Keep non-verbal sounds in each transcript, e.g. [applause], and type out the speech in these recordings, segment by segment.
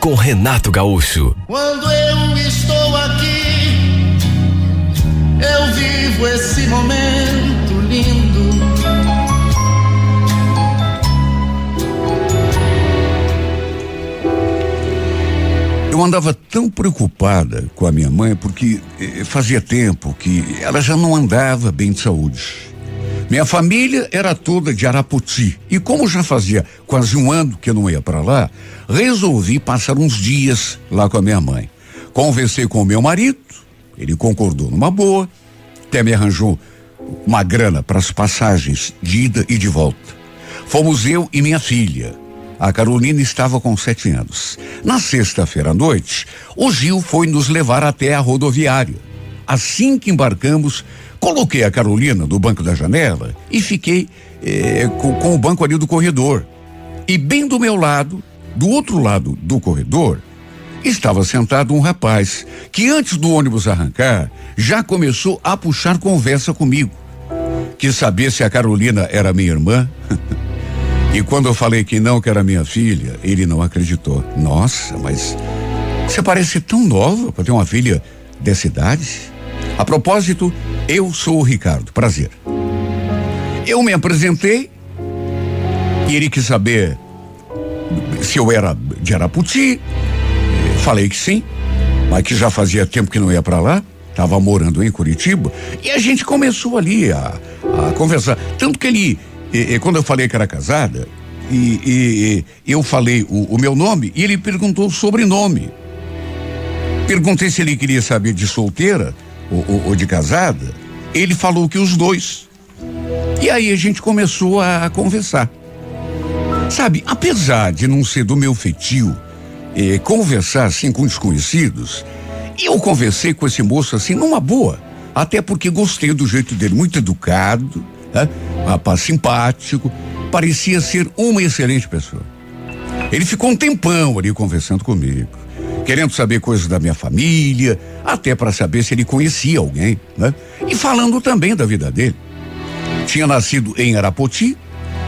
com Renato Gaúcho. Quando eu estou aqui, eu vivo esse momento lindo. Eu andava tão preocupada com a minha mãe porque eh, fazia tempo que ela já não andava bem de saúde. Minha família era toda de Araputi e como já fazia quase um ano que eu não ia para lá, resolvi passar uns dias lá com a minha mãe. Conversei com o meu marido, ele concordou numa boa, até me arranjou uma grana para as passagens de ida e de volta. Fomos eu e minha filha. A Carolina estava com sete anos. Na sexta-feira à noite, o Gil foi nos levar até a rodoviária. Assim que embarcamos, coloquei a Carolina no banco da janela e fiquei eh, com, com o banco ali do corredor. E bem do meu lado, do outro lado do corredor, estava sentado um rapaz que antes do ônibus arrancar já começou a puxar conversa comigo. Quis saber se a Carolina era minha irmã. [laughs] e quando eu falei que não, que era minha filha, ele não acreditou. Nossa, mas você parece tão nova para ter uma filha dessa idade. A propósito, eu sou o Ricardo, prazer. Eu me apresentei e ele quis saber se eu era de Araputi. Falei que sim, mas que já fazia tempo que não ia para lá. Estava morando em Curitiba e a gente começou ali a, a conversar. Tanto que ele, e, e, quando eu falei que era casada, e, e eu falei o, o, meu nome e ele perguntou o sobrenome. Perguntei se ele queria saber de solteira ou, ou, ou de casada. Ele falou que os dois. E aí a gente começou a, conversar. Sabe, apesar de não ser do meu feitio, eh, conversar assim com desconhecidos, eu conversei com esse moço assim numa boa, até porque gostei do jeito dele, muito educado, né? rapaz simpático, parecia ser uma excelente pessoa. Ele ficou um tempão ali conversando comigo, querendo saber coisas da minha família, até para saber se ele conhecia alguém, né? E falando também da vida dele. Tinha nascido em Arapoti,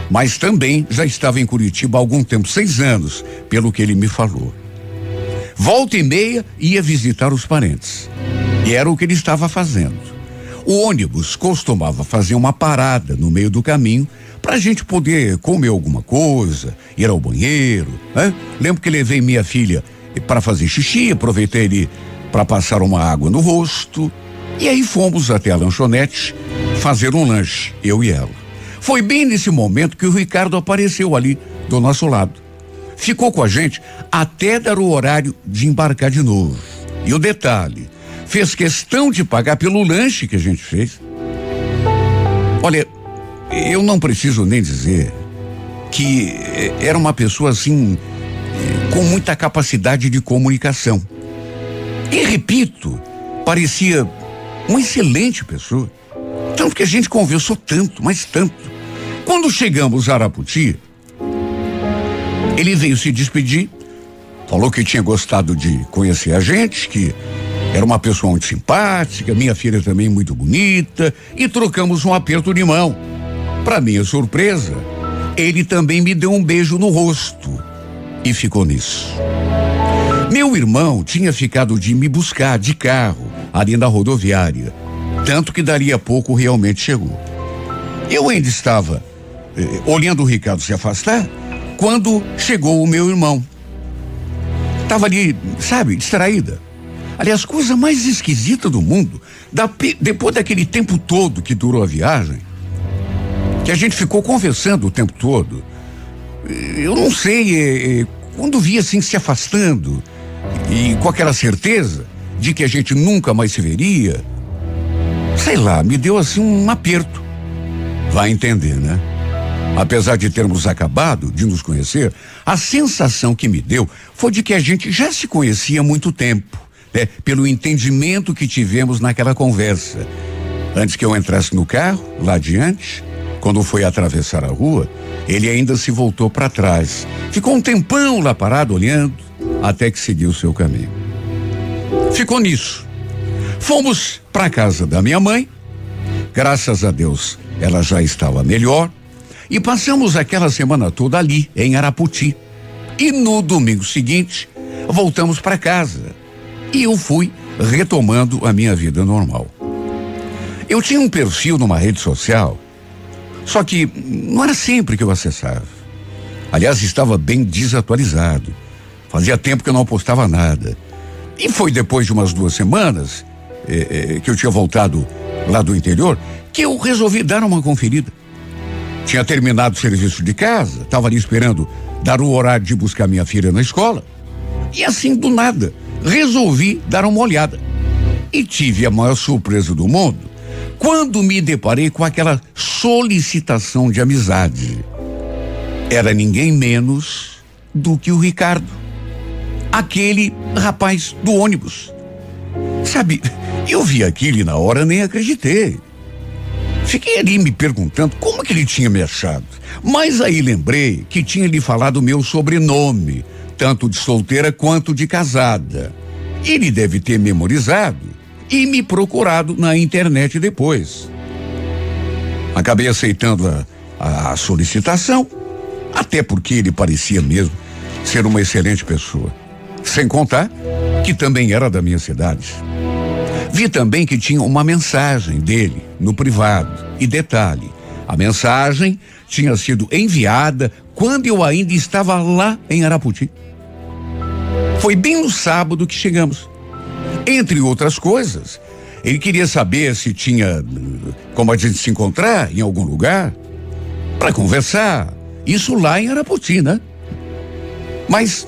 mas também já estava em Curitiba há algum tempo, seis anos, pelo que ele me falou. Volta e meia ia visitar os parentes. E era o que ele estava fazendo. O ônibus costumava fazer uma parada no meio do caminho para a gente poder comer alguma coisa, ir ao banheiro. Né? Lembro que levei minha filha para fazer xixi, aproveitei ele para passar uma água no rosto. E aí fomos até a lanchonete fazer um lanche, eu e ela. Foi bem nesse momento que o Ricardo apareceu ali do nosso lado. Ficou com a gente até dar o horário de embarcar de novo. E o detalhe, fez questão de pagar pelo lanche que a gente fez. Olha, eu não preciso nem dizer que eh, era uma pessoa assim, com muita capacidade de comunicação. E repito, parecia uma excelente pessoa. Tanto que a gente conversou tanto, mas tanto. Quando chegamos a Araputi, ele veio se despedir, falou que tinha gostado de conhecer a gente, que era uma pessoa muito simpática, minha filha também muito bonita, e trocamos um aperto de mão. Para minha surpresa, ele também me deu um beijo no rosto e ficou nisso. Meu irmão tinha ficado de me buscar de carro ali na rodoviária, tanto que daria pouco realmente chegou. Eu ainda estava eh, olhando o Ricardo se afastar quando chegou o meu irmão. Tava ali, sabe, distraída. Aliás, coisa mais esquisita do mundo, da, depois daquele tempo todo que durou a viagem, que a gente ficou conversando o tempo todo. Eu não sei, é, é, quando vi assim se afastando e com aquela certeza de que a gente nunca mais se veria, sei lá, me deu assim um aperto. Vai entender, né? Apesar de termos acabado de nos conhecer, a sensação que me deu foi de que a gente já se conhecia há muito tempo, né, pelo entendimento que tivemos naquela conversa. Antes que eu entrasse no carro, lá adiante, quando foi atravessar a rua, ele ainda se voltou para trás. Ficou um tempão lá parado olhando, até que seguiu seu caminho. Ficou nisso. Fomos para casa da minha mãe. Graças a Deus, ela já estava melhor. E passamos aquela semana toda ali, em Araputi. E no domingo seguinte, voltamos para casa. E eu fui retomando a minha vida normal. Eu tinha um perfil numa rede social, só que não era sempre que eu acessava. Aliás, estava bem desatualizado. Fazia tempo que eu não postava nada. E foi depois de umas duas semanas eh, eh, que eu tinha voltado lá do interior que eu resolvi dar uma conferida. Tinha terminado o serviço de casa, estava ali esperando dar o horário de buscar minha filha na escola. E assim, do nada, resolvi dar uma olhada. E tive a maior surpresa do mundo quando me deparei com aquela solicitação de amizade. Era ninguém menos do que o Ricardo, aquele rapaz do ônibus. Sabe, eu vi aquilo e na hora nem acreditei. Fiquei ali me perguntando como que ele tinha me achado. Mas aí lembrei que tinha lhe falado meu sobrenome, tanto de solteira quanto de casada. Ele deve ter memorizado e me procurado na internet depois. Acabei aceitando a, a solicitação, até porque ele parecia mesmo ser uma excelente pessoa. Sem contar que também era da minha cidade. Vi também que tinha uma mensagem dele no privado. E detalhe: a mensagem tinha sido enviada quando eu ainda estava lá em Araputi. Foi bem no sábado que chegamos. Entre outras coisas, ele queria saber se tinha como a gente se encontrar em algum lugar para conversar. Isso lá em Araputi, né? Mas,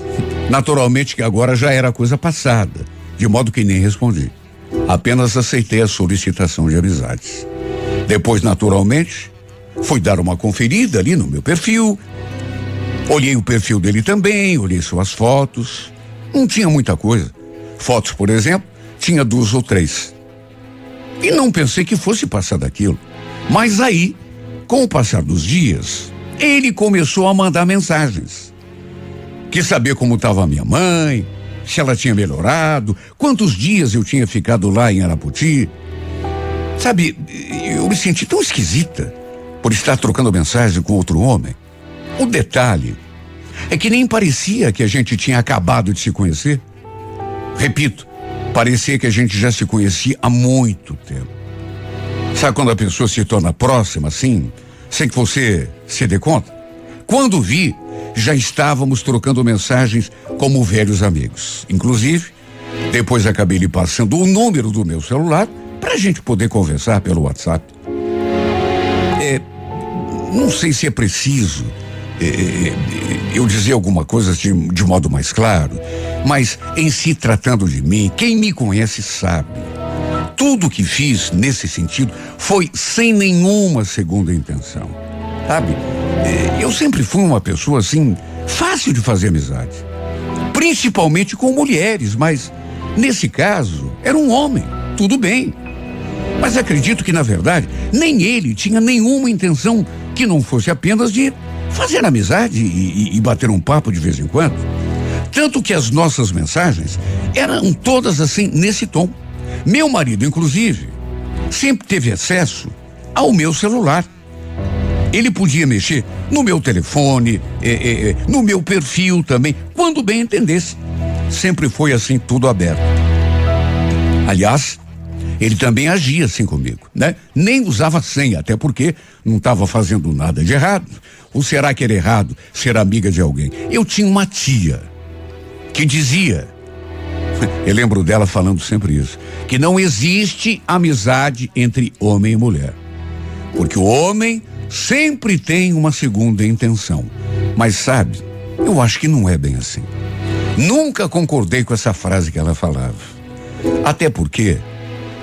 naturalmente, que agora já era coisa passada, de modo que nem respondi. Apenas aceitei a solicitação de amizades. Depois, naturalmente, fui dar uma conferida ali no meu perfil. Olhei o perfil dele também, olhei suas fotos. Não tinha muita coisa. Fotos, por exemplo, tinha duas ou três. E não pensei que fosse passar daquilo. Mas aí, com o passar dos dias, ele começou a mandar mensagens. Quis saber como estava minha mãe, se ela tinha melhorado, quantos dias eu tinha ficado lá em Araputi. Sabe, eu me senti tão esquisita por estar trocando mensagem com outro homem. O detalhe é que nem parecia que a gente tinha acabado de se conhecer. Repito, parecia que a gente já se conhecia há muito tempo. Sabe quando a pessoa se torna próxima assim, sem que você se dê conta? Quando vi, já estávamos trocando mensagens como velhos amigos. Inclusive, depois acabei lhe passando o número do meu celular para a gente poder conversar pelo WhatsApp. É, não sei se é preciso eu dizer alguma coisa de, de modo mais claro, mas em se tratando de mim, quem me conhece sabe. Tudo que fiz nesse sentido foi sem nenhuma segunda intenção. Sabe? É, eu sempre fui uma pessoa assim, fácil de fazer amizade. Principalmente com mulheres, mas nesse caso era um homem. Tudo bem. Mas acredito que, na verdade, nem ele tinha nenhuma intenção que não fosse apenas de fazer amizade e, e, e bater um papo de vez em quando. Tanto que as nossas mensagens eram todas assim, nesse tom. Meu marido, inclusive, sempre teve acesso ao meu celular. Ele podia mexer no meu telefone, eh, eh, no meu perfil também, quando bem entendesse. Sempre foi assim, tudo aberto. Aliás, ele também agia assim comigo, né? Nem usava senha, até porque não estava fazendo nada de errado. Ou será que era errado ser amiga de alguém? Eu tinha uma tia que dizia, [laughs] eu lembro dela falando sempre isso, que não existe amizade entre homem e mulher. Porque o homem sempre tem uma segunda intenção. Mas sabe, eu acho que não é bem assim. Nunca concordei com essa frase que ela falava. Até porque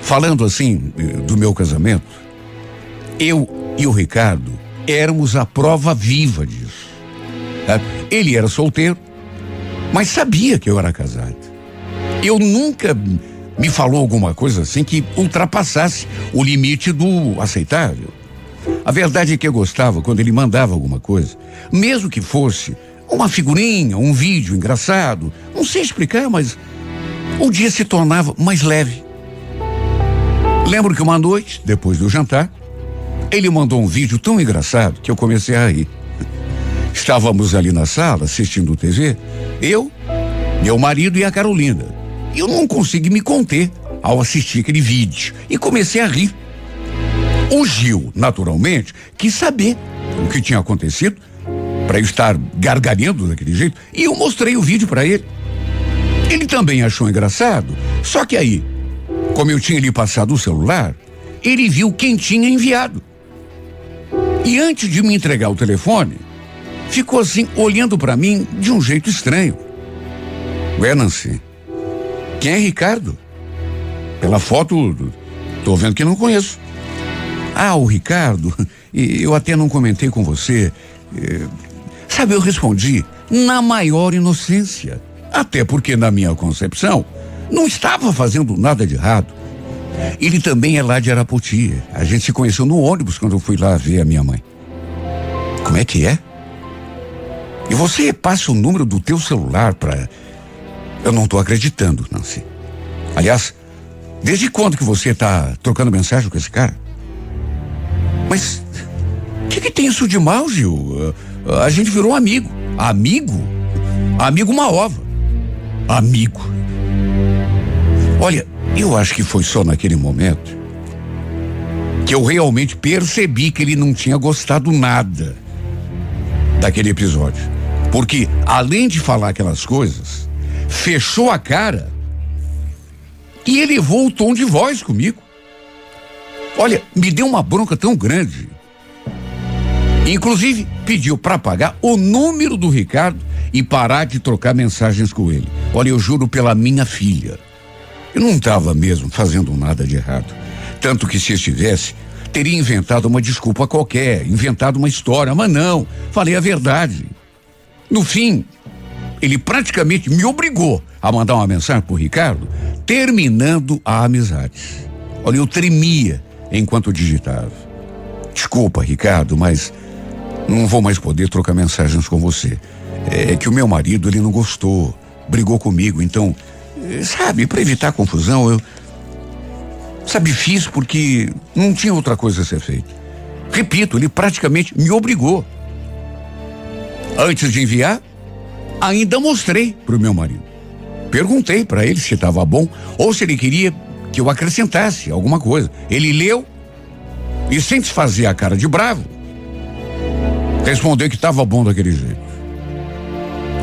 Falando assim eh, do meu casamento, eu e o Ricardo éramos a prova viva disso. Tá? Ele era solteiro, mas sabia que eu era casado. Eu nunca me falou alguma coisa assim que ultrapassasse o limite do aceitável. A verdade é que eu gostava quando ele mandava alguma coisa, mesmo que fosse uma figurinha, um vídeo engraçado, não sei explicar, mas o dia se tornava mais leve. Lembro que uma noite, depois do jantar, ele mandou um vídeo tão engraçado que eu comecei a rir. Estávamos ali na sala assistindo TV, eu, meu marido e a Carolina. Eu não consegui me conter ao assistir aquele vídeo e comecei a rir. O Gil, naturalmente, quis saber o que tinha acontecido para eu estar gargalhando daquele jeito e eu mostrei o vídeo para ele. Ele também achou engraçado, só que aí, como eu tinha lhe passado o celular, ele viu quem tinha enviado. E antes de me entregar o telefone, ficou assim olhando para mim de um jeito estranho. Ué, quem é Ricardo? Pela foto, tô vendo que não conheço. Ah, o Ricardo, [laughs] eu até não comentei com você. Eh, sabe, eu respondi na maior inocência. Até porque, na minha concepção, não estava fazendo nada de errado. Ele também é lá de Araputi. A gente se conheceu no ônibus quando eu fui lá ver a minha mãe. Como é que é? E você passa o número do teu celular para Eu não estou acreditando, Nancy. Aliás, desde quando que você está trocando mensagem com esse cara? Mas o que, que, tem isso de mal, Gil? A gente virou amigo. Amigo? Amigo uma ova. Amigo. Olha, eu acho que foi só naquele momento que eu realmente percebi que ele não tinha gostado nada daquele episódio. Porque, além de falar aquelas coisas, fechou a cara e elevou o tom de voz comigo. Olha, me deu uma bronca tão grande. Inclusive, pediu para pagar o número do Ricardo e parar de trocar mensagens com ele. Olha, eu juro pela minha filha. Eu não estava mesmo fazendo nada de errado. Tanto que se estivesse, teria inventado uma desculpa qualquer, inventado uma história, mas não, falei a verdade. No fim, ele praticamente me obrigou a mandar uma mensagem pro Ricardo, terminando a amizade. Olha, eu tremia enquanto digitava. Desculpa, Ricardo, mas não vou mais poder trocar mensagens com você. É que o meu marido, ele não gostou, brigou comigo, então, sabe, para evitar confusão, eu Sabe, fiz porque não tinha outra coisa a ser feita. Repito, ele praticamente me obrigou. Antes de enviar, ainda mostrei para o meu marido. Perguntei para ele se estava bom ou se ele queria que eu acrescentasse alguma coisa. Ele leu e, sem desfazer a cara de bravo, respondeu que estava bom daquele jeito.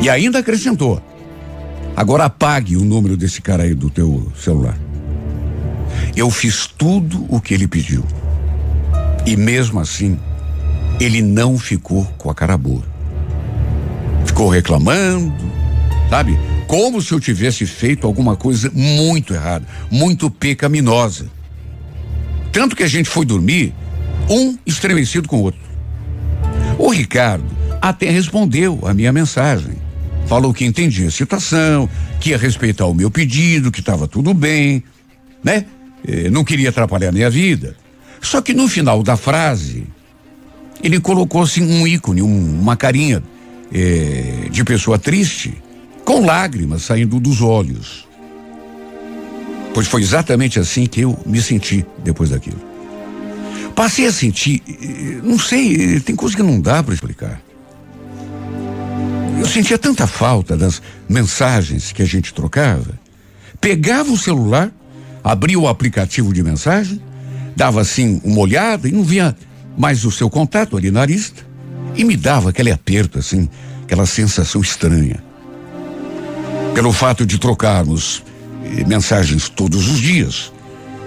E ainda acrescentou: agora apague o número desse cara aí do teu celular. Eu fiz tudo o que ele pediu. E mesmo assim, ele não ficou com a cara boa. Ficou reclamando, sabe? Como se eu tivesse feito alguma coisa muito errada, muito pecaminosa. Tanto que a gente foi dormir, um estremecido com o outro. O Ricardo até respondeu a minha mensagem. Falou que entendia a situação, que ia respeitar o meu pedido, que estava tudo bem, né? Eh, não queria atrapalhar minha vida. Só que no final da frase, ele colocou assim um ícone, um, uma carinha eh, de pessoa triste, com lágrimas saindo dos olhos. Pois foi exatamente assim que eu me senti depois daquilo. Passei a sentir, eh, não sei, tem coisa que não dá para explicar. Eu sentia tanta falta das mensagens que a gente trocava. Pegava o celular, abria o aplicativo de mensagem, dava assim uma olhada e não via mais o seu contato ali na lista e me dava aquele aperto assim, aquela sensação estranha. Pelo fato de trocarmos eh, mensagens todos os dias,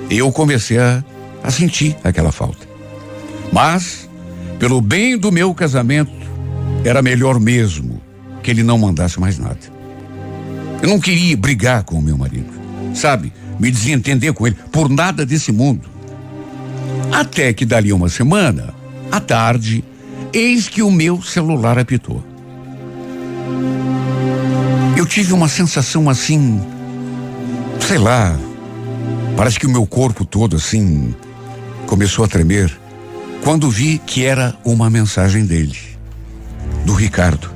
eu comecei a, a sentir aquela falta. Mas, pelo bem do meu casamento, era melhor mesmo que ele não mandasse mais nada. Eu não queria brigar com o meu marido, sabe? me desentender com ele por nada desse mundo. Até que dali uma semana, à tarde, eis que o meu celular apitou. Eu tive uma sensação assim sei lá, parece que o meu corpo todo assim começou a tremer quando vi que era uma mensagem dele, do Ricardo.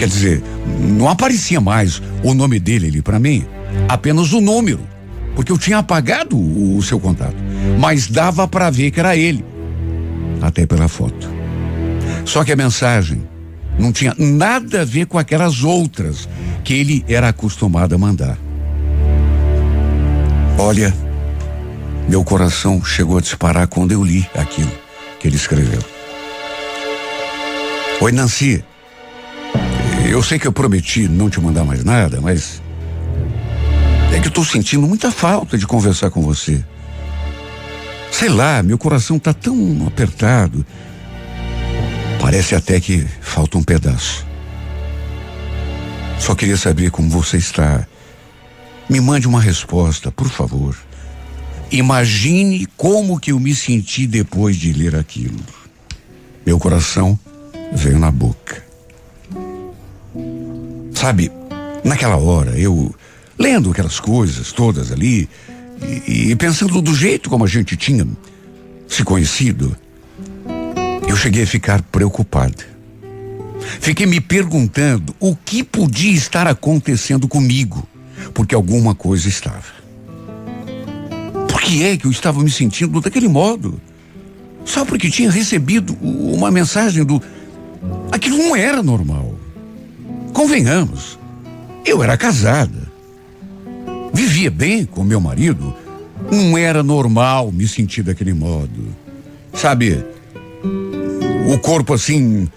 Quer dizer, não aparecia mais o nome dele ali para mim, apenas o número, porque eu tinha apagado o, o seu contato, mas dava para ver que era ele, até pela foto. Só que a mensagem não tinha nada a ver com aquelas outras que ele era acostumado a mandar. Olha, meu coração chegou a disparar quando eu li aquilo que ele escreveu. Oi, Nancy. Eu sei que eu prometi não te mandar mais nada, mas. É que eu tô sentindo muita falta de conversar com você. Sei lá, meu coração tá tão apertado. Parece até que falta um pedaço. Só queria saber como você está. Me mande uma resposta, por favor. Imagine como que eu me senti depois de ler aquilo. Meu coração veio na boca. Sabe, naquela hora, eu lendo aquelas coisas todas ali e, e pensando do jeito como a gente tinha se conhecido, eu cheguei a ficar preocupado. Fiquei me perguntando o que podia estar acontecendo comigo, porque alguma coisa estava. Por que é que eu estava me sentindo daquele modo? Só porque tinha recebido uma mensagem do. Aquilo não era normal. Convenhamos, eu era casada. Vivia bem com meu marido. Não era normal me sentir daquele modo. Sabe, o corpo assim.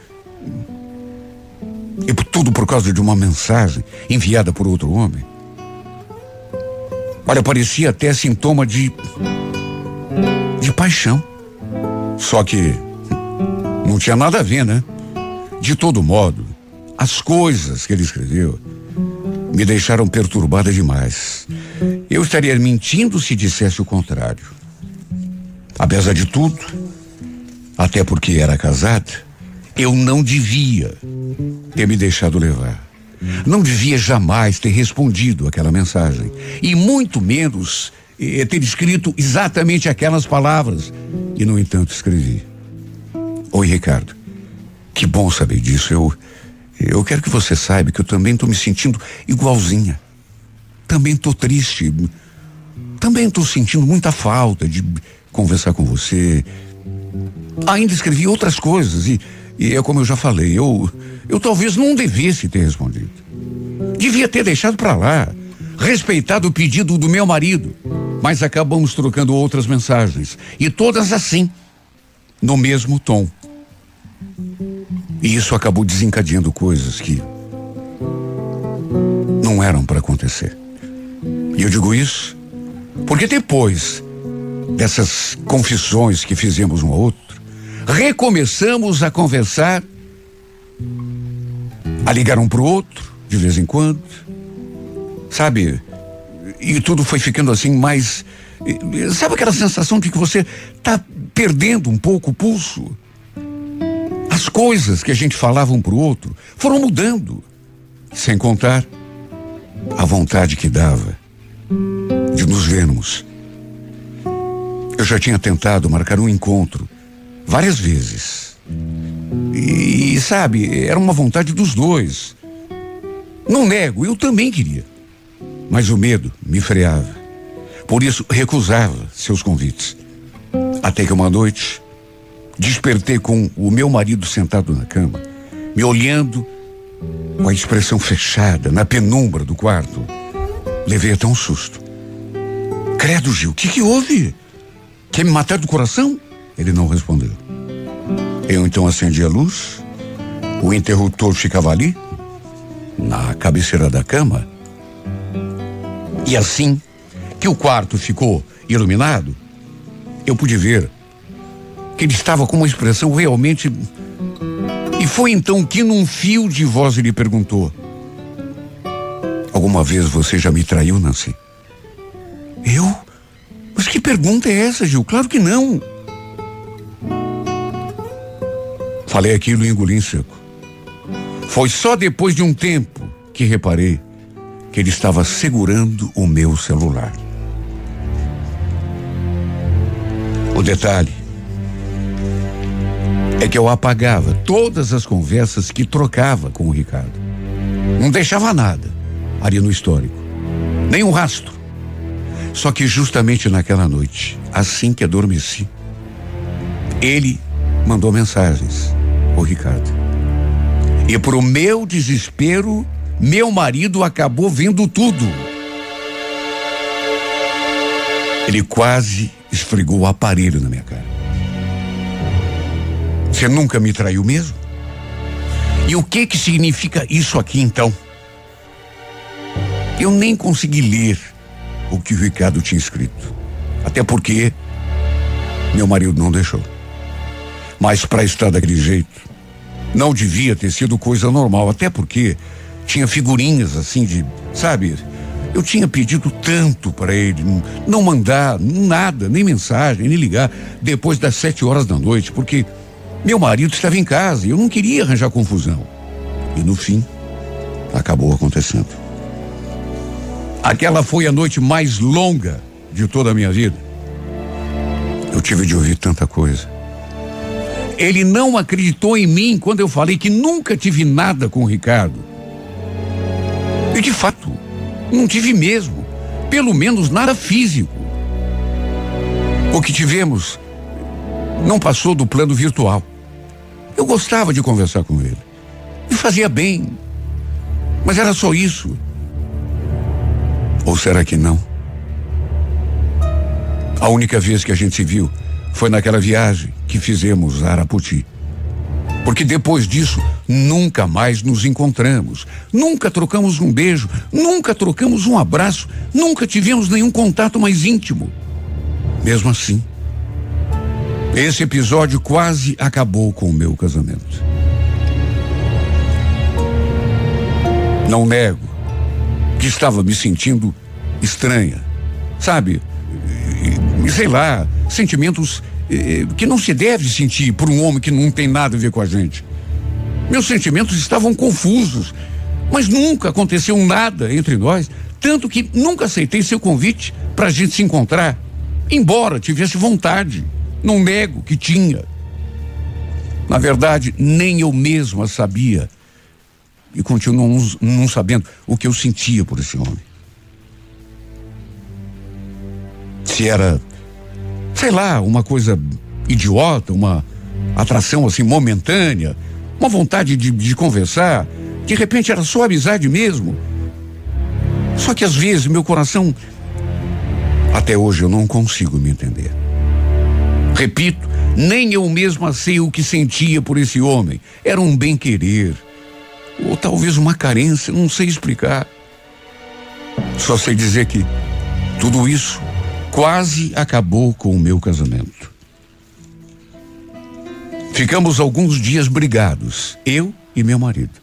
E tudo por causa de uma mensagem enviada por outro homem. Olha, parecia até sintoma de. de paixão. Só que. não tinha nada a ver, né? De todo modo, as coisas que ele escreveu me deixaram perturbada demais. Eu estaria mentindo se dissesse o contrário. Apesar de tudo, até porque era casada, eu não devia ter me deixado levar. Não devia jamais ter respondido aquela mensagem. E muito menos eh, ter escrito exatamente aquelas palavras. E, no entanto, escrevi. Oi, Ricardo. Que bom saber disso. Eu, eu quero que você saiba que eu também estou me sentindo igualzinha. Também estou triste. Também estou sentindo muita falta de conversar com você, Ainda escrevi outras coisas e, e é como eu já falei, eu, eu talvez não devesse ter respondido. Devia ter deixado para lá, respeitado o pedido do meu marido, mas acabamos trocando outras mensagens e todas assim, no mesmo tom. E isso acabou desencadeando coisas que não eram para acontecer. E eu digo isso porque depois dessas confissões que fizemos um ao outro, recomeçamos a conversar, a ligar um para o outro, de vez em quando. Sabe? E tudo foi ficando assim mais. Sabe aquela sensação de que você está perdendo um pouco o pulso? As coisas que a gente falava um para o outro foram mudando. Sem contar a vontade que dava de nos vermos. Eu já tinha tentado marcar um encontro várias vezes. E, sabe, era uma vontade dos dois. Não nego, eu também queria. Mas o medo me freava. Por isso, recusava seus convites. Até que uma noite, despertei com o meu marido sentado na cama, me olhando com a expressão fechada na penumbra do quarto. Levei até um susto. Credo, Gil, o que, que houve? Quer me matar do coração? Ele não respondeu. Eu então acendi a luz, o interruptor ficava ali, na cabeceira da cama. E assim que o quarto ficou iluminado, eu pude ver que ele estava com uma expressão realmente. E foi então que, num fio de voz, ele perguntou: Alguma vez você já me traiu, Nancy? Eu? Mas que pergunta é essa, Gil? Claro que não. Falei aquilo e engoli em seco. Foi só depois de um tempo que reparei que ele estava segurando o meu celular. O detalhe é que eu apagava todas as conversas que trocava com o Ricardo. Não deixava nada ali no histórico, nem um rastro. Só que justamente naquela noite, assim que adormeci, ele mandou mensagens, o Ricardo. E pro meu desespero, meu marido acabou vendo tudo. Ele quase esfregou o aparelho na minha cara. Você nunca me traiu mesmo? E o que que significa isso aqui então? Eu nem consegui ler o que o Ricardo tinha escrito. Até porque meu marido não deixou. Mas para estar daquele jeito, não devia ter sido coisa normal, até porque tinha figurinhas assim de, sabe, eu tinha pedido tanto para ele não mandar nada, nem mensagem, nem ligar depois das sete horas da noite, porque meu marido estava em casa e eu não queria arranjar confusão. E no fim, acabou acontecendo. Aquela foi a noite mais longa de toda a minha vida. Eu tive de ouvir tanta coisa. Ele não acreditou em mim quando eu falei que nunca tive nada com o Ricardo. E de fato, não tive mesmo. Pelo menos nada físico. O que tivemos não passou do plano virtual. Eu gostava de conversar com ele. Me fazia bem. Mas era só isso. Ou será que não? A única vez que a gente se viu foi naquela viagem que fizemos a Araputi. Porque depois disso, nunca mais nos encontramos, nunca trocamos um beijo, nunca trocamos um abraço, nunca tivemos nenhum contato mais íntimo. Mesmo assim, esse episódio quase acabou com o meu casamento. Não nego que estava me sentindo estranha, sabe? Sei lá, sentimentos que não se deve sentir por um homem que não tem nada a ver com a gente. Meus sentimentos estavam confusos, mas nunca aconteceu nada entre nós, tanto que nunca aceitei seu convite para a gente se encontrar, embora tivesse vontade. Não nego que tinha. Na verdade, nem eu mesma sabia e continuo não sabendo o que eu sentia por esse homem. Se era sei lá, uma coisa idiota, uma atração assim momentânea, uma vontade de, de conversar. De repente era só amizade mesmo. Só que às vezes meu coração, até hoje eu não consigo me entender. Repito, nem eu mesma sei o que sentia por esse homem. Era um bem-querer. Ou talvez uma carência, não sei explicar. Só sei dizer que tudo isso quase acabou com o meu casamento. Ficamos alguns dias brigados, eu e meu marido.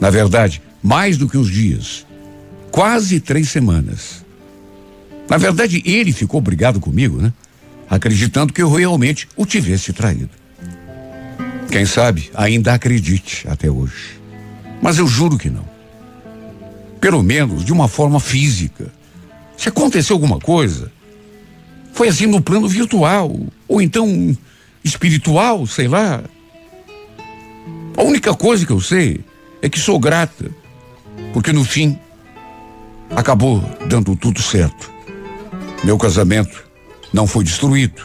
Na verdade, mais do que uns dias, quase três semanas. Na verdade, ele ficou brigado comigo, né? Acreditando que eu realmente o tivesse traído. Quem sabe ainda acredite até hoje. Mas eu juro que não. Pelo menos de uma forma física. Se aconteceu alguma coisa, foi assim no plano virtual, ou então espiritual, sei lá. A única coisa que eu sei é que sou grata, porque no fim acabou dando tudo certo. Meu casamento não foi destruído.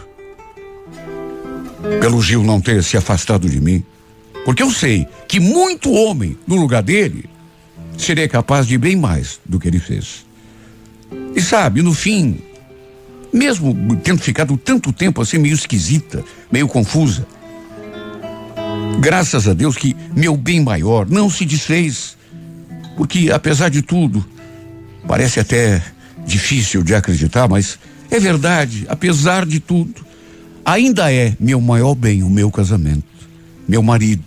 Pelo Gil não ter se afastado de mim. Porque eu sei que muito homem no lugar dele seria capaz de bem mais do que ele fez. E sabe, no fim, mesmo tendo ficado tanto tempo assim meio esquisita, meio confusa, graças a Deus que meu bem maior não se desfez. Porque apesar de tudo, parece até difícil de acreditar, mas é verdade, apesar de tudo, ainda é meu maior bem o meu casamento, meu marido,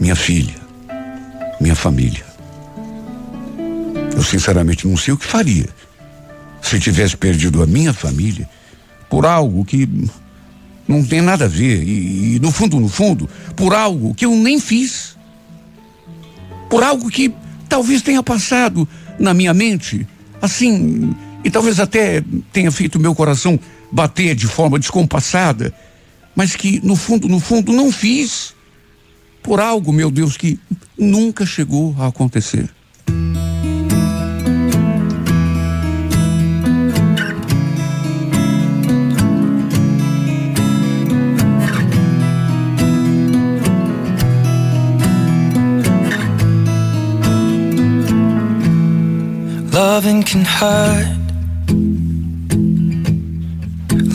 minha filha, minha família. Eu sinceramente não sei o que faria se tivesse perdido a minha família por algo que não tem nada a ver e, e no fundo, no fundo, por algo que eu nem fiz. Por algo que talvez tenha passado na minha mente, assim, e talvez até tenha feito meu coração bater de forma descompassada, mas que no fundo, no fundo, não fiz por algo, meu Deus, que nunca chegou a acontecer. Loving can hurt.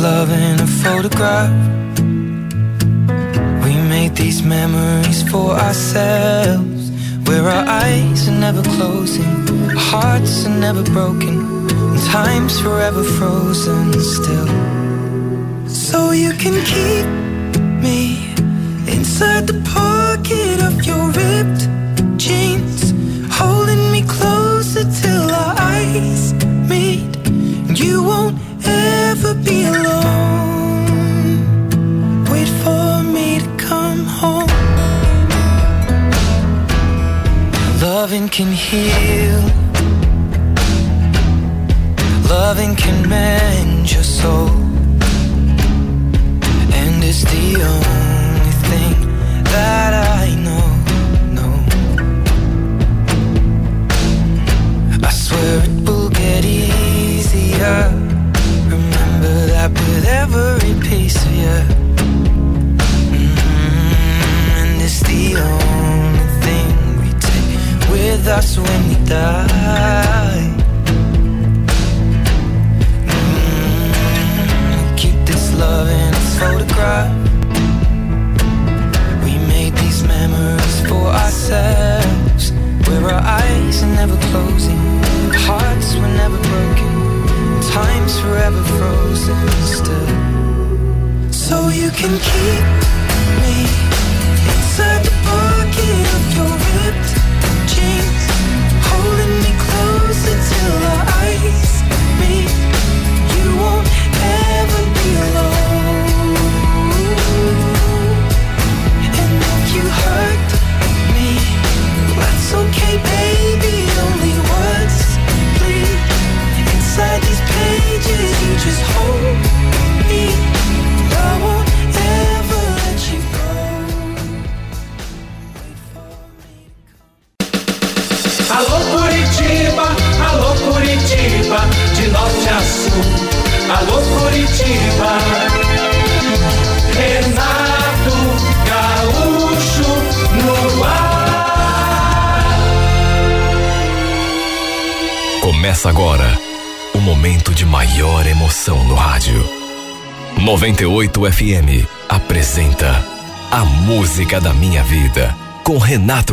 Love in a photograph. We made these memories for ourselves. Where our eyes are never closing, hearts are never broken, and time's forever frozen still. So you can keep me inside the pocket of your ripped jeans, holding me closer till our eyes meet. You won't be alone. Wait for me to come home. Loving can heal. Loving can mend your soul. And it's the only thing that I know. know. I swear it will get easier every piece of you.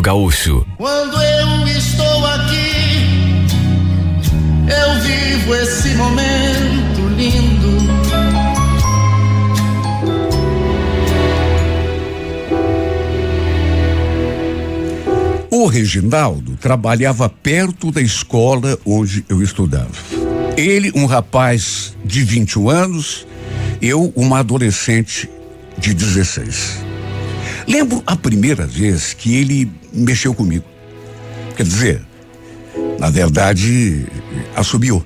Gaúcho. Quando eu estou aqui, eu vivo esse momento lindo. O Reginaldo trabalhava perto da escola onde eu estudava. Ele, um rapaz de 21 anos, eu, uma adolescente de 16. Lembro a primeira vez que ele mexeu comigo. Quer dizer, na verdade, assobiou.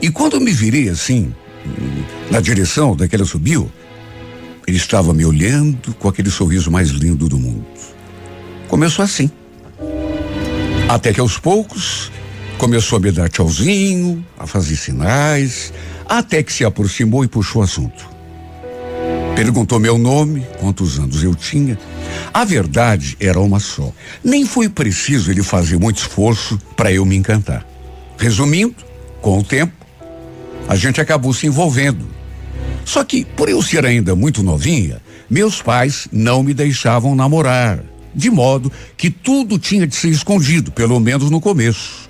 E quando eu me virei assim, na direção daquele assobio, ele estava me olhando com aquele sorriso mais lindo do mundo. Começou assim. Até que aos poucos começou a me dar tchauzinho, a fazer sinais, até que se aproximou e puxou o assunto. Perguntou meu nome, quantos anos eu tinha. A verdade era uma só. Nem foi preciso ele fazer muito esforço para eu me encantar. Resumindo, com o tempo, a gente acabou se envolvendo. Só que, por eu ser ainda muito novinha, meus pais não me deixavam namorar. de modo que tudo tinha de ser escondido, pelo menos no começo.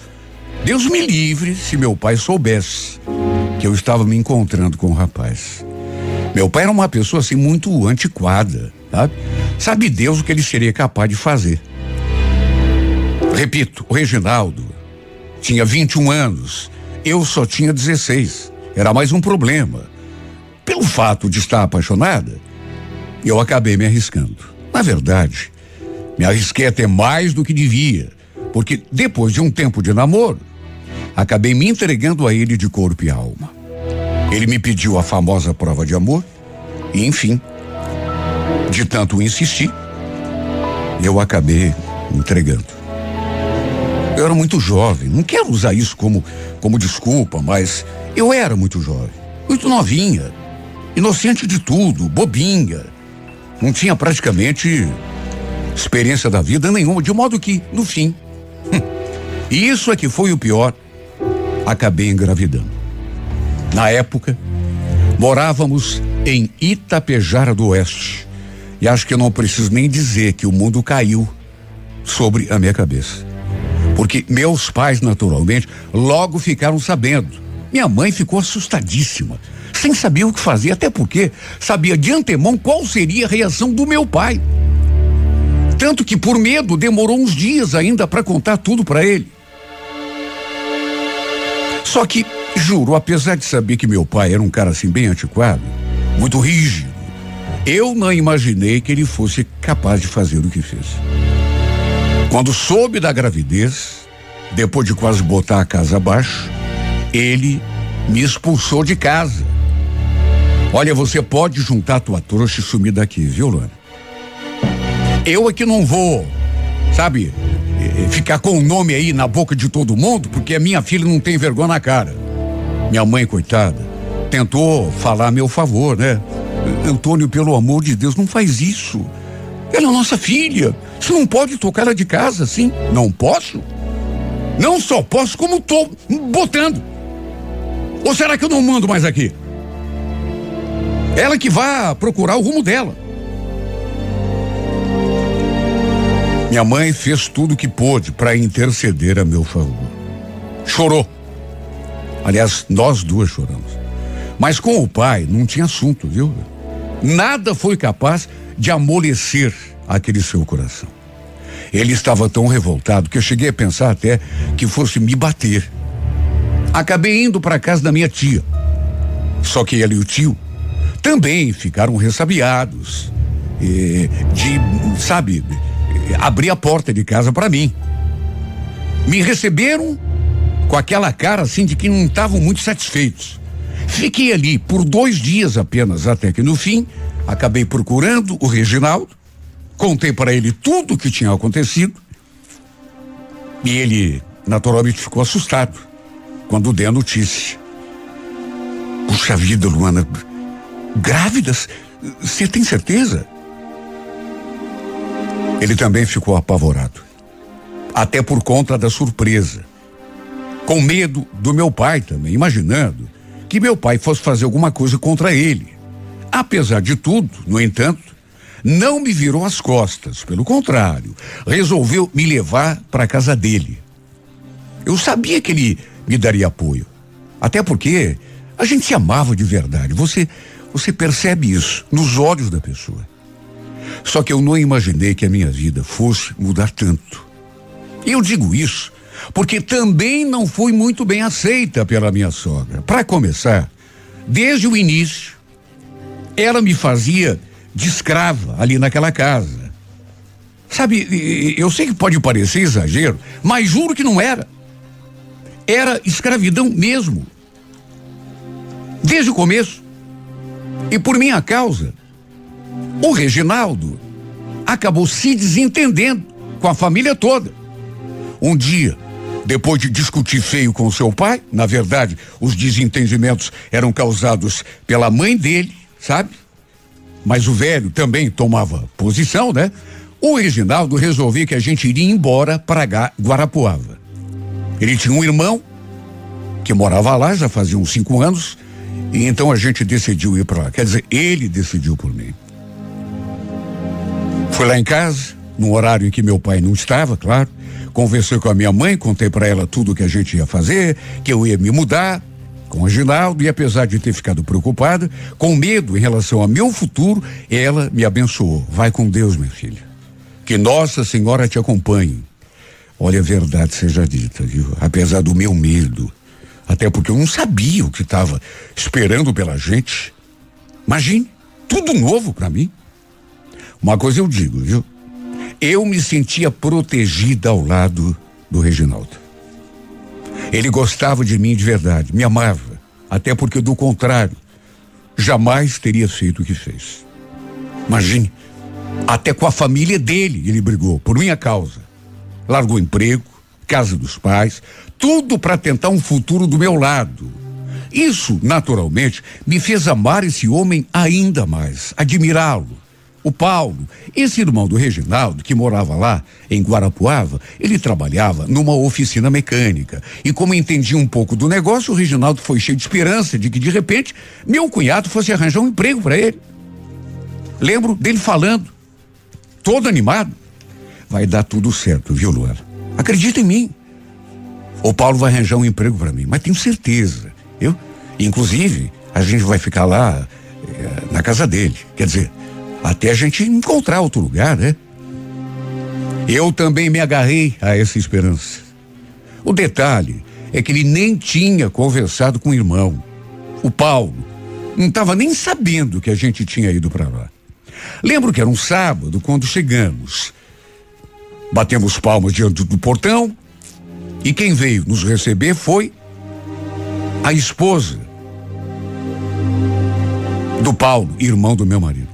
Deus me livre se meu pai soubesse que eu estava me encontrando com o um rapaz. Meu pai era uma pessoa assim muito antiquada, sabe? Sabe Deus o que ele seria capaz de fazer. Repito, o Reginaldo tinha 21 anos, eu só tinha 16. Era mais um problema. Pelo fato de estar apaixonada, eu acabei me arriscando. Na verdade, me arrisquei até mais do que devia, porque depois de um tempo de namoro, acabei me entregando a ele de corpo e alma. Ele me pediu a famosa prova de amor e, enfim, de tanto insistir, eu acabei entregando. Eu era muito jovem, não quero usar isso como, como desculpa, mas eu era muito jovem, muito novinha, inocente de tudo, bobinha. Não tinha praticamente experiência da vida nenhuma, de modo que, no fim, [laughs] e isso é que foi o pior, acabei engravidando. Na época, morávamos em Itapejara do Oeste. E acho que eu não preciso nem dizer que o mundo caiu sobre a minha cabeça. Porque meus pais, naturalmente, logo ficaram sabendo. Minha mãe ficou assustadíssima, sem saber o que fazer, até porque sabia de antemão qual seria a reação do meu pai. Tanto que, por medo, demorou uns dias ainda para contar tudo para ele. Só que, juro, apesar de saber que meu pai era um cara assim bem antiquado, muito rígido, eu não imaginei que ele fosse capaz de fazer o que fez. Quando soube da gravidez, depois de quase botar a casa abaixo, ele me expulsou de casa. Olha, você pode juntar tua trouxa e sumir daqui, viu, Luana? Eu aqui não vou, sabe, ficar com o nome aí na boca de todo mundo, porque a minha filha não tem vergonha na cara. Minha mãe, coitada, tentou falar a meu favor, né? Antônio, pelo amor de Deus, não faz isso. Ela é nossa filha. Você não pode tocar ela de casa assim? Não posso? Não só posso, como tô botando. Ou será que eu não mando mais aqui? Ela que vai procurar o rumo dela. Minha mãe fez tudo o que pôde para interceder a meu favor. Chorou. Aliás, nós duas choramos. Mas com o pai não tinha assunto, viu? Nada foi capaz de amolecer aquele seu coração. Ele estava tão revoltado que eu cheguei a pensar até que fosse me bater. Acabei indo para casa da minha tia. Só que ele e o tio também ficaram ressabiados. de, sabe, abrir a porta de casa para mim. Me receberam com aquela cara assim de que não estavam muito satisfeitos. Fiquei ali por dois dias apenas, até que no fim acabei procurando o Reginaldo, contei para ele tudo o que tinha acontecido e ele naturalmente ficou assustado quando dei a notícia. Puxa vida, Luana, grávidas? Você tem certeza? Ele também ficou apavorado. Até por conta da surpresa. Com medo do meu pai também, imaginando que meu pai fosse fazer alguma coisa contra ele. Apesar de tudo, no entanto, não me virou as costas, pelo contrário, resolveu me levar para a casa dele. Eu sabia que ele me daria apoio. Até porque a gente se amava de verdade. Você você percebe isso nos olhos da pessoa. Só que eu não imaginei que a minha vida fosse mudar tanto. E eu digo isso porque também não fui muito bem aceita pela minha sogra. Para começar, desde o início, ela me fazia de escrava ali naquela casa. Sabe, eu sei que pode parecer exagero, mas juro que não era. Era escravidão mesmo. Desde o começo. E por minha causa, o Reginaldo acabou se desentendendo com a família toda. Um dia, depois de discutir feio com seu pai, na verdade, os desentendimentos eram causados pela mãe dele, sabe? Mas o velho também tomava posição, né? O Reginaldo resolveu que a gente iria embora para Guarapuava. Ele tinha um irmão que morava lá já fazia uns cinco anos e então a gente decidiu ir para lá. Quer dizer, ele decidiu por mim. Fui lá em casa, num horário em que meu pai não estava, claro. Conversei com a minha mãe, contei para ela tudo o que a gente ia fazer, que eu ia me mudar com o Ginaldo e apesar de ter ficado preocupada, com medo em relação ao meu futuro, ela me abençoou. Vai com Deus, minha filha. Que Nossa Senhora te acompanhe. Olha, a verdade seja dita, viu? Apesar do meu medo, até porque eu não sabia o que estava esperando pela gente. Imagine, tudo novo para mim. Uma coisa eu digo, viu? Eu me sentia protegida ao lado do Reginaldo. Ele gostava de mim de verdade, me amava, até porque do contrário, jamais teria feito o que fez. Imagine, até com a família dele ele brigou por minha causa. Largou emprego, casa dos pais, tudo para tentar um futuro do meu lado. Isso, naturalmente, me fez amar esse homem ainda mais, admirá-lo. O Paulo, esse irmão do Reginaldo, que morava lá, em Guarapuava, ele trabalhava numa oficina mecânica. E como entendia um pouco do negócio, o Reginaldo foi cheio de esperança de que, de repente, meu cunhado fosse arranjar um emprego para ele. Lembro dele falando, todo animado. Vai dar tudo certo, viu, Luana? Acredita em mim. O Paulo vai arranjar um emprego para mim, mas tenho certeza. Eu, inclusive, a gente vai ficar lá eh, na casa dele. Quer dizer, até a gente encontrar outro lugar, né? Eu também me agarrei a essa esperança. O detalhe é que ele nem tinha conversado com o irmão. O Paulo não estava nem sabendo que a gente tinha ido para lá. Lembro que era um sábado quando chegamos. Batemos palmas diante do portão e quem veio nos receber foi a esposa do Paulo, irmão do meu marido.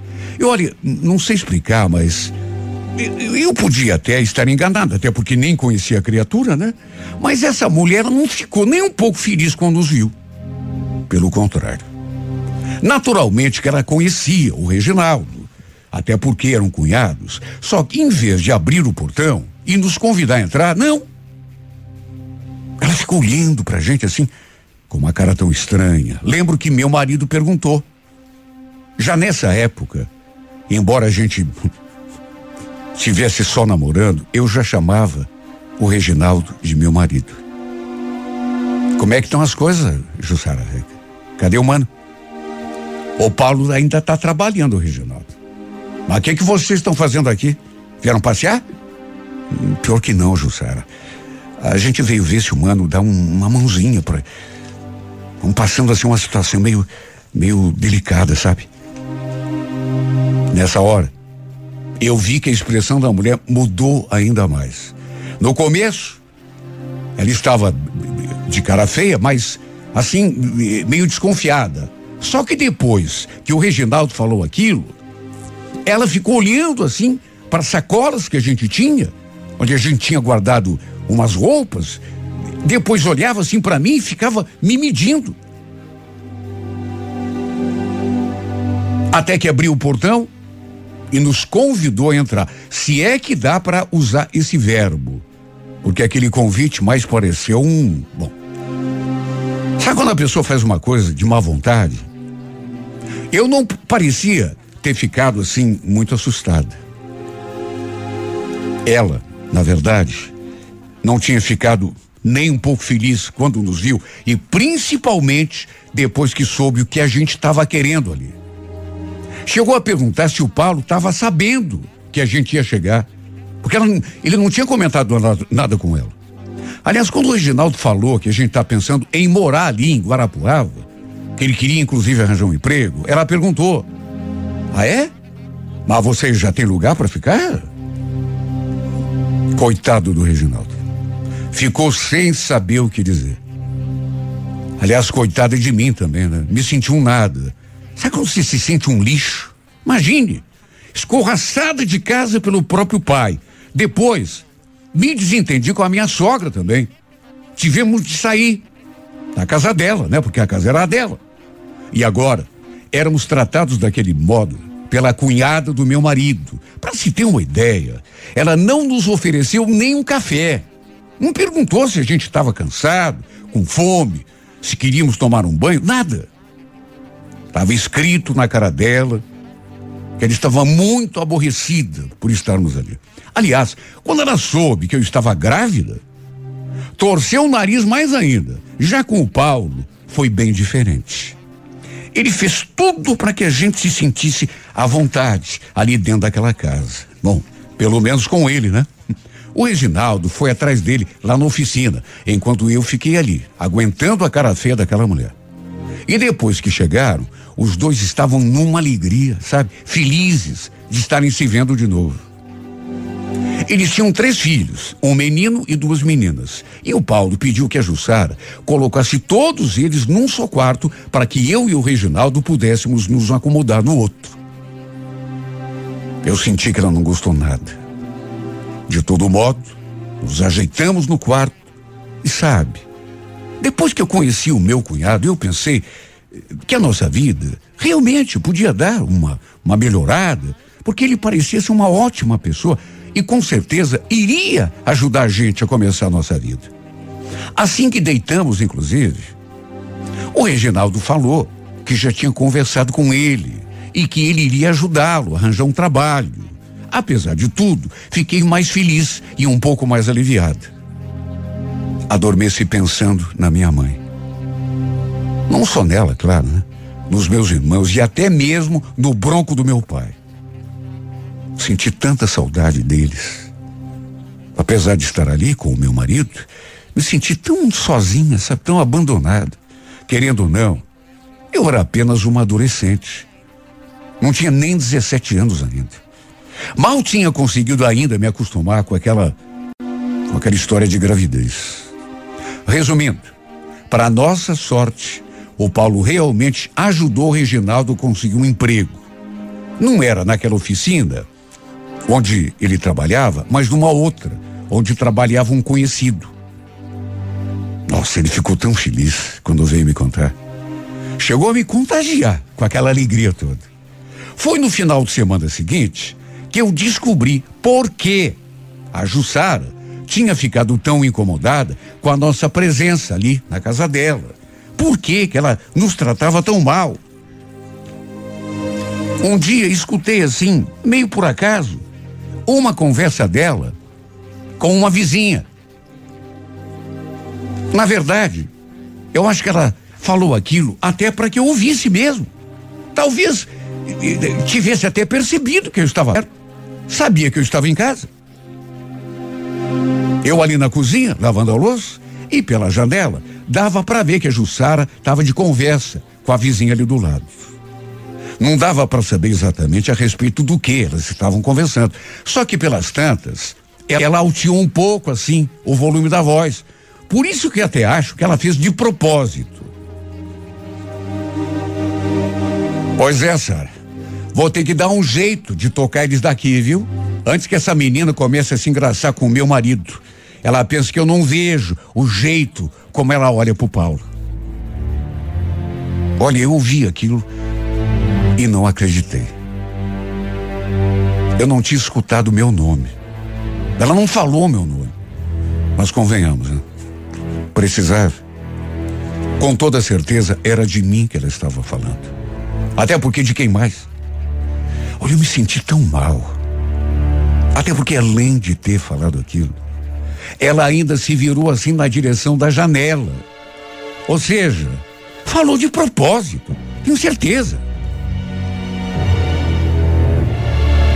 Eu olha, não sei explicar, mas eu podia até estar enganado, até porque nem conhecia a criatura, né? Mas essa mulher não ficou nem um pouco feliz quando nos viu. Pelo contrário. Naturalmente que ela conhecia o Reginaldo, até porque eram cunhados. Só que em vez de abrir o portão e nos convidar a entrar, não. Ela ficou olhando pra gente assim, com uma cara tão estranha. Lembro que meu marido perguntou. Já nessa época, embora a gente estivesse só namorando, eu já chamava o Reginaldo de meu marido. Como é que estão as coisas, Jussara? Cadê o mano? O Paulo ainda está trabalhando, Reginaldo. Mas o que, que vocês estão fazendo aqui? Vieram passear? Hum, pior que não, Jussara. A gente veio ver se o mano dá um, uma mãozinha para. Vamos passando assim uma situação meio, meio delicada, sabe? Nessa hora, eu vi que a expressão da mulher mudou ainda mais. No começo, ela estava de cara feia, mas assim, meio desconfiada. Só que depois que o Reginaldo falou aquilo, ela ficou olhando assim para as sacolas que a gente tinha, onde a gente tinha guardado umas roupas. Depois olhava assim para mim e ficava me medindo. Até que abriu o portão e nos convidou a entrar. Se é que dá para usar esse verbo. Porque aquele convite mais pareceu um. Bom. Sabe quando a pessoa faz uma coisa de má vontade? Eu não parecia ter ficado assim muito assustada. Ela, na verdade, não tinha ficado nem um pouco feliz quando nos viu e principalmente depois que soube o que a gente estava querendo ali. Chegou a perguntar se o Paulo estava sabendo que a gente ia chegar. Porque ela, ele não tinha comentado nada, nada, com ela. Aliás, quando o Reginaldo falou que a gente está pensando em morar ali em Guarapuava, que ele queria inclusive arranjar um emprego, ela perguntou: Ah, é? Mas você já tem lugar para ficar? Coitado do Reginaldo. Ficou sem saber o que dizer. Aliás, coitada de mim também, né? Me senti um nada. Sabe quando você se sente um lixo? Imagine, escorraçada de casa pelo próprio pai. Depois, me desentendi com a minha sogra também. Tivemos de sair da casa dela, né? Porque a casa era a dela. E agora, éramos tratados daquele modo pela cunhada do meu marido. Para se ter uma ideia, ela não nos ofereceu nem um café. Não perguntou se a gente estava cansado, com fome, se queríamos tomar um banho, nada. Estava escrito na cara dela que ela estava muito aborrecida por estarmos ali. Aliás, quando ela soube que eu estava grávida, torceu o nariz mais ainda. Já com o Paulo, foi bem diferente. Ele fez tudo para que a gente se sentisse à vontade ali dentro daquela casa. Bom, pelo menos com ele, né? O Reginaldo foi atrás dele lá na oficina, enquanto eu fiquei ali, aguentando a cara feia daquela mulher. E depois que chegaram, os dois estavam numa alegria, sabe? Felizes de estarem se vendo de novo. Eles tinham três filhos, um menino e duas meninas. E o Paulo pediu que a Jussara colocasse todos eles num só quarto para que eu e o Reginaldo pudéssemos nos acomodar no outro. Eu senti que ela não gostou nada. De todo modo, nos ajeitamos no quarto e sabe, depois que eu conheci o meu cunhado, eu pensei que a nossa vida realmente podia dar uma, uma melhorada, porque ele parecia ser uma ótima pessoa e com certeza iria ajudar a gente a começar a nossa vida. Assim que deitamos, inclusive, o Reginaldo falou que já tinha conversado com ele e que ele iria ajudá-lo a arranjar um trabalho. Apesar de tudo, fiquei mais feliz e um pouco mais aliviada. Adormeci pensando na minha mãe. Não só nela, claro, né? Nos meus irmãos e até mesmo no bronco do meu pai. Senti tanta saudade deles. Apesar de estar ali com o meu marido, me senti tão sozinha, sabe, tão abandonada. Querendo ou não, eu era apenas uma adolescente. Não tinha nem 17 anos ainda. Mal tinha conseguido ainda me acostumar com aquela com aquela história de gravidez. Resumindo, para nossa sorte, o Paulo realmente ajudou o Reginaldo a conseguir um emprego. Não era naquela oficina onde ele trabalhava, mas numa outra, onde trabalhava um conhecido. Nossa, ele ficou tão feliz quando veio me contar. Chegou a me contagiar com aquela alegria toda. Foi no final de semana seguinte que eu descobri por que a Jussara tinha ficado tão incomodada com a nossa presença ali na casa dela. Por que que ela nos tratava tão mal? Um dia escutei assim, meio por acaso, uma conversa dela com uma vizinha. Na verdade, eu acho que ela falou aquilo até para que eu ouvisse mesmo. Talvez tivesse até percebido que eu estava. Sabia que eu estava em casa. Eu ali na cozinha, lavando a louça, e pela janela, dava para ver que a Jussara estava de conversa com a vizinha ali do lado. Não dava para saber exatamente a respeito do que elas estavam conversando. Só que pelas tantas, ela alteou um pouco assim o volume da voz. Por isso que até acho que ela fez de propósito. Pois é, Sara. Vou ter que dar um jeito de tocar eles daqui, viu? Antes que essa menina comece a se engraçar com o meu marido. Ela pensa que eu não vejo o jeito como ela olha pro Paulo. Olha, eu ouvi aquilo e não acreditei. Eu não tinha escutado o meu nome. Ela não falou meu nome. Mas convenhamos, né? Precisar. Com toda certeza era de mim que ela estava falando. Até porque de quem mais? Olha, eu me senti tão mal. Até porque além de ter falado aquilo, ela ainda se virou assim na direção da janela. Ou seja, falou de propósito, tenho certeza.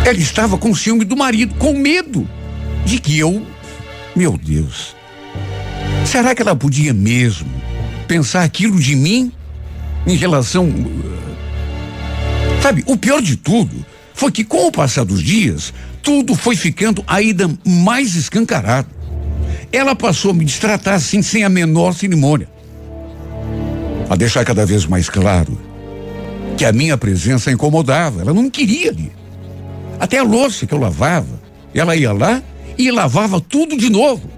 Ela estava com ciúme do marido, com medo de que eu. Meu Deus. Será que ela podia mesmo pensar aquilo de mim em relação. Sabe, o pior de tudo foi que, com o passar dos dias, tudo foi ficando ainda mais escancarado. Ela passou a me destratar assim, sem a menor cerimônia. A deixar cada vez mais claro que a minha presença incomodava. Ela não queria ali. Até a louça que eu lavava, ela ia lá e lavava tudo de novo.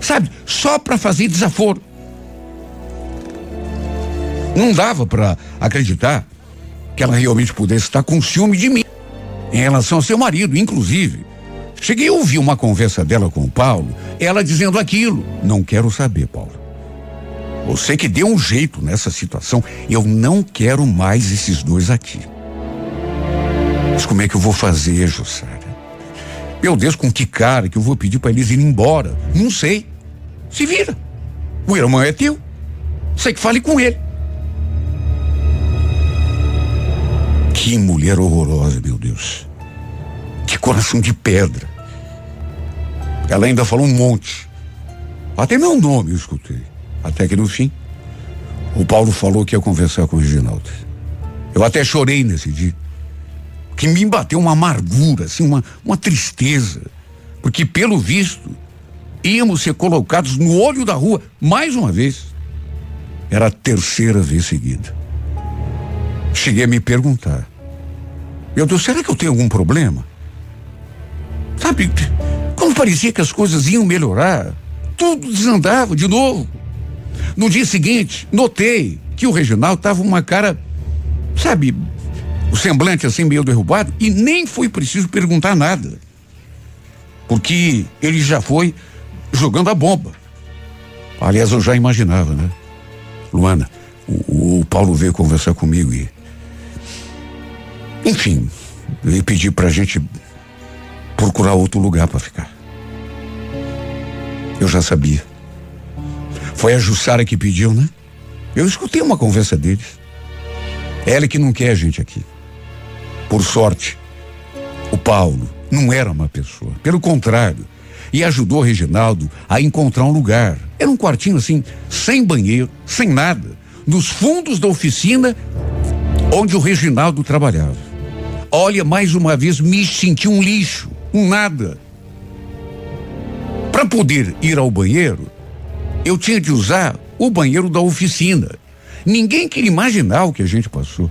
Sabe? Só para fazer desaforo. Não dava para acreditar que ela realmente pudesse estar com ciúme de mim em relação ao seu marido, inclusive. Cheguei a ouvir uma conversa dela com o Paulo, ela dizendo aquilo. Não quero saber, Paulo. Você que deu um jeito nessa situação, eu não quero mais esses dois aqui. Mas como é que eu vou fazer, Jussara? Meu Deus, com que cara que eu vou pedir para eles irem embora? Não sei. Se vira. O irmão é teu. Sei que fale com ele. Que mulher horrorosa, meu Deus. Que coração de pedra. Ela ainda falou um monte. Até meu nome eu escutei. Até que no fim, o Paulo falou que ia conversar com o Reginaldo. Eu até chorei nesse dia. Que me bateu uma amargura, assim, uma, uma tristeza. Porque, pelo visto, íamos ser colocados no olho da rua mais uma vez. Era a terceira vez seguida. Cheguei a me perguntar: Meu Deus, será que eu tenho algum problema? Sabe, parecia que as coisas iam melhorar, tudo desandava de novo. No dia seguinte, notei que o Reginaldo estava uma cara, sabe, o semblante assim meio derrubado, e nem foi preciso perguntar nada. Porque ele já foi jogando a bomba. Aliás, eu já imaginava, né? Luana, o, o Paulo veio conversar comigo e. Enfim, veio pedir pra gente procurar outro lugar para ficar. Eu já sabia. Foi a Jussara que pediu, né? Eu escutei uma conversa deles. Ela que não quer a gente aqui. Por sorte, o Paulo não era uma pessoa. Pelo contrário, e ajudou Reginaldo a encontrar um lugar. Era um quartinho assim, sem banheiro, sem nada, nos fundos da oficina onde o Reginaldo trabalhava. Olha, mais uma vez me senti um lixo, um nada. Para poder ir ao banheiro, eu tinha de usar o banheiro da oficina. Ninguém queria imaginar o que a gente passou.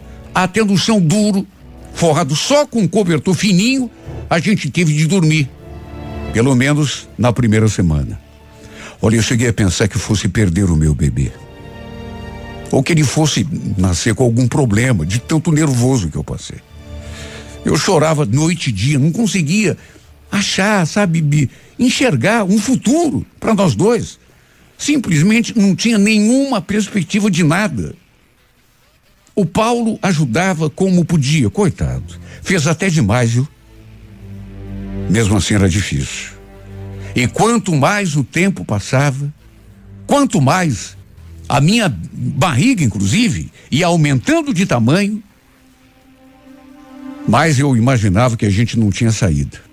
No chão duro, forrado só com um cobertor fininho, a gente teve de dormir. Pelo menos na primeira semana. Olha, eu cheguei a pensar que fosse perder o meu bebê. Ou que ele fosse nascer com algum problema, de tanto nervoso que eu passei. Eu chorava noite e dia, não conseguia achar, sabe, enxergar um futuro para nós dois. Simplesmente não tinha nenhuma perspectiva de nada. O Paulo ajudava como podia, coitado. Fez até demais, viu? Mesmo assim era difícil. E quanto mais o tempo passava, quanto mais a minha barriga, inclusive, ia aumentando de tamanho, mais eu imaginava que a gente não tinha saída.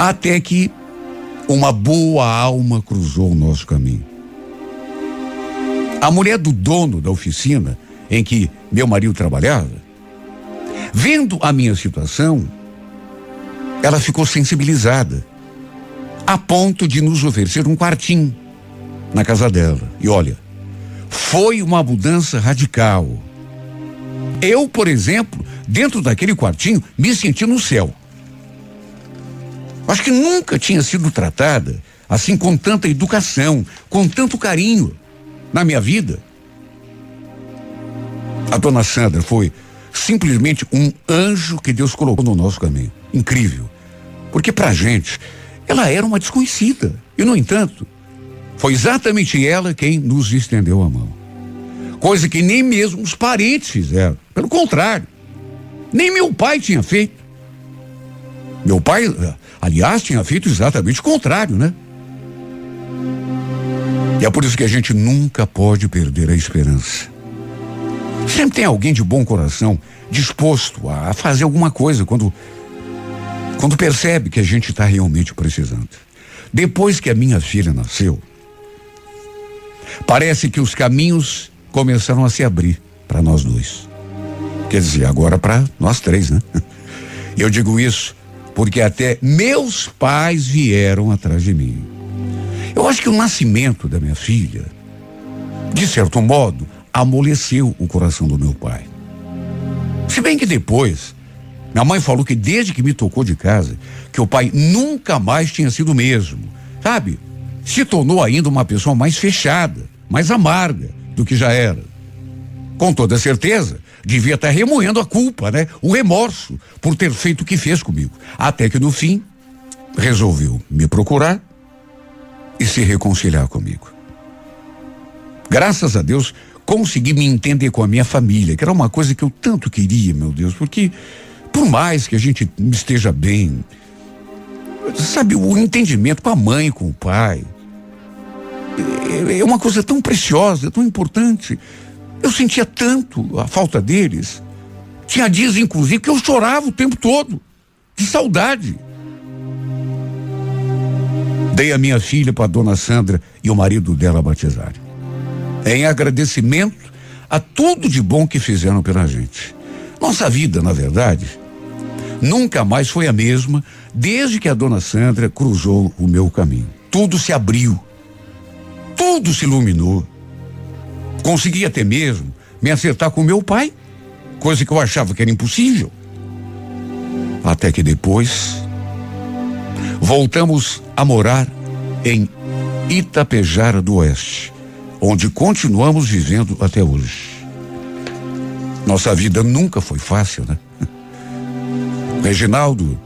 Até que uma boa alma cruzou o nosso caminho. A mulher do dono da oficina em que meu marido trabalhava, vendo a minha situação, ela ficou sensibilizada, a ponto de nos oferecer um quartinho na casa dela. E olha, foi uma mudança radical. Eu, por exemplo, dentro daquele quartinho, me senti no céu. Acho que nunca tinha sido tratada assim com tanta educação, com tanto carinho na minha vida. A dona Sandra foi simplesmente um anjo que Deus colocou no nosso caminho. Incrível. Porque pra gente, ela era uma desconhecida. E, no entanto, foi exatamente ela quem nos estendeu a mão. Coisa que nem mesmo os parentes fizeram. Pelo contrário, nem meu pai tinha feito. Meu pai, aliás, tinha feito exatamente o contrário, né? E é por isso que a gente nunca pode perder a esperança. Sempre tem alguém de bom coração disposto a fazer alguma coisa quando quando percebe que a gente está realmente precisando. Depois que a minha filha nasceu, parece que os caminhos começaram a se abrir para nós dois. Quer dizer, agora para nós três, né? [laughs] Eu digo isso porque até meus pais vieram atrás de mim. Eu acho que o nascimento da minha filha, de certo modo, amoleceu o coração do meu pai. Se bem que depois minha mãe falou que desde que me tocou de casa, que o pai nunca mais tinha sido o mesmo. Sabe? Se tornou ainda uma pessoa mais fechada, mais amarga do que já era. Com toda certeza, devia estar remoendo a culpa, né? O remorso por ter feito o que fez comigo. Até que no fim, resolveu me procurar e se reconciliar comigo. Graças a Deus, consegui me entender com a minha família, que era uma coisa que eu tanto queria, meu Deus, porque por mais que a gente esteja bem, sabe, o entendimento com a mãe, com o pai. É, é uma coisa tão preciosa, tão importante. Eu sentia tanto a falta deles. Tinha dias, inclusive, que eu chorava o tempo todo, de saudade. Dei a minha filha para dona Sandra e o marido dela batizarem. Em agradecimento a tudo de bom que fizeram pela gente. Nossa vida, na verdade, nunca mais foi a mesma desde que a dona Sandra cruzou o meu caminho. Tudo se abriu, tudo se iluminou. Consegui até mesmo me acertar com meu pai, coisa que eu achava que era impossível. Até que depois voltamos a morar em Itapejara do Oeste, onde continuamos vivendo até hoje. Nossa vida nunca foi fácil, né? [laughs] Reginaldo,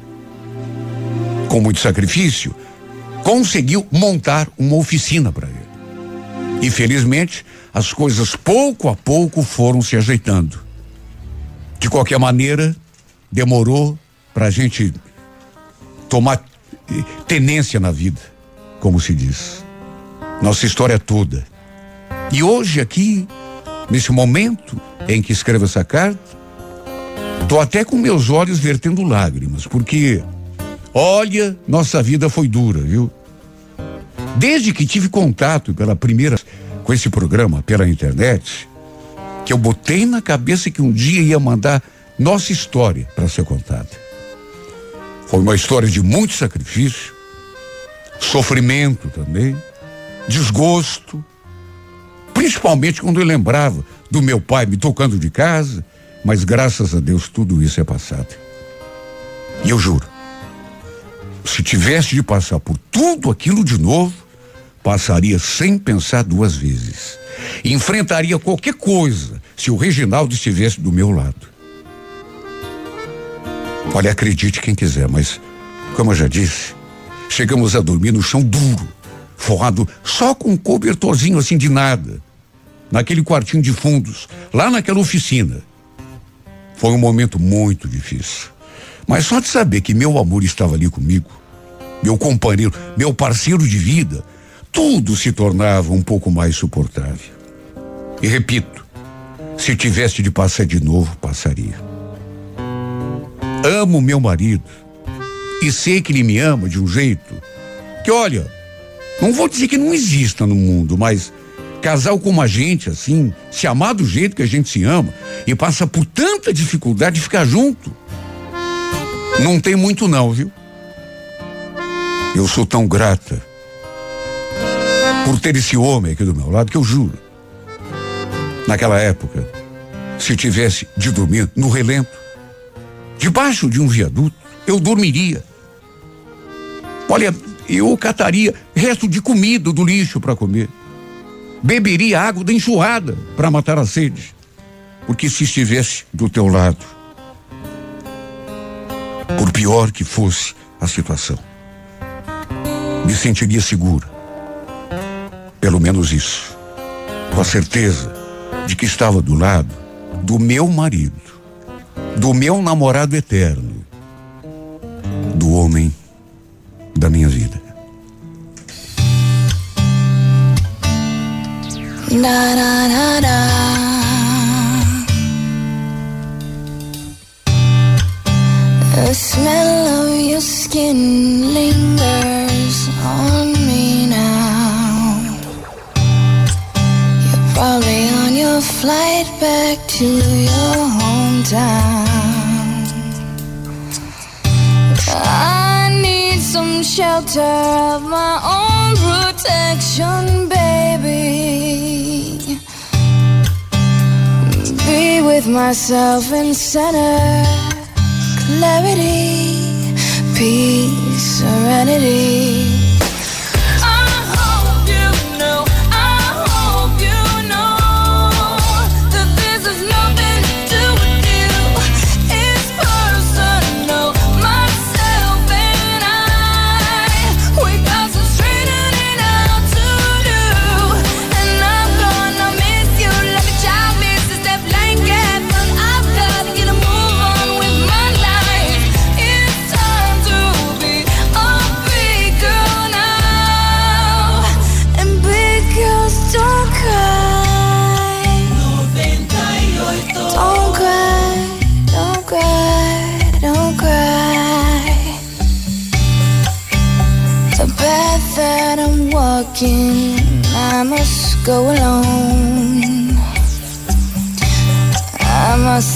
com muito sacrifício, conseguiu montar uma oficina para ele. E felizmente, as coisas pouco a pouco foram se ajeitando. De qualquer maneira, demorou para a gente tomar eh, tenência na vida, como se diz. Nossa história toda. E hoje aqui, nesse momento em que escrevo essa carta, tô até com meus olhos vertendo lágrimas, porque olha, nossa vida foi dura, viu? Desde que tive contato pela primeira com esse programa pela internet, que eu botei na cabeça que um dia ia mandar nossa história para ser contada. Foi uma história de muito sacrifício, sofrimento também, desgosto, principalmente quando eu lembrava do meu pai me tocando de casa, mas graças a Deus tudo isso é passado. E eu juro, se tivesse de passar por tudo aquilo de novo, passaria sem pensar duas vezes. Enfrentaria qualquer coisa se o Reginaldo estivesse do meu lado. Olha, acredite quem quiser, mas, como eu já disse, chegamos a dormir no chão duro, forrado só com um cobertorzinho assim de nada, naquele quartinho de fundos, lá naquela oficina. Foi um momento muito difícil. Mas só de saber que meu amor estava ali comigo, meu companheiro, meu parceiro de vida, tudo se tornava um pouco mais suportável. E repito, se tivesse de passar de novo, passaria. Amo meu marido e sei que ele me ama de um jeito que, olha, não vou dizer que não exista no mundo, mas casal como a gente, assim, se amar do jeito que a gente se ama e passa por tanta dificuldade de ficar junto, não tem muito não, viu? Eu sou tão grata por ter esse homem aqui do meu lado que eu juro. Naquela época, se tivesse de dormir no relento, debaixo de um viaduto, eu dormiria. Olha, eu cataria resto de comida do lixo para comer. Beberia água da enxurrada para matar a sede. Porque se estivesse do teu lado, por pior que fosse a situação, me sentiria segura. Pelo menos isso. Com a certeza de que estava do lado do meu marido do meu namorado eterno, do homem da minha vida. The smell of your skin lingers on probably on your flight back to your hometown. I need some shelter of my own protection, baby. Be with myself in center, clarity, peace, serenity.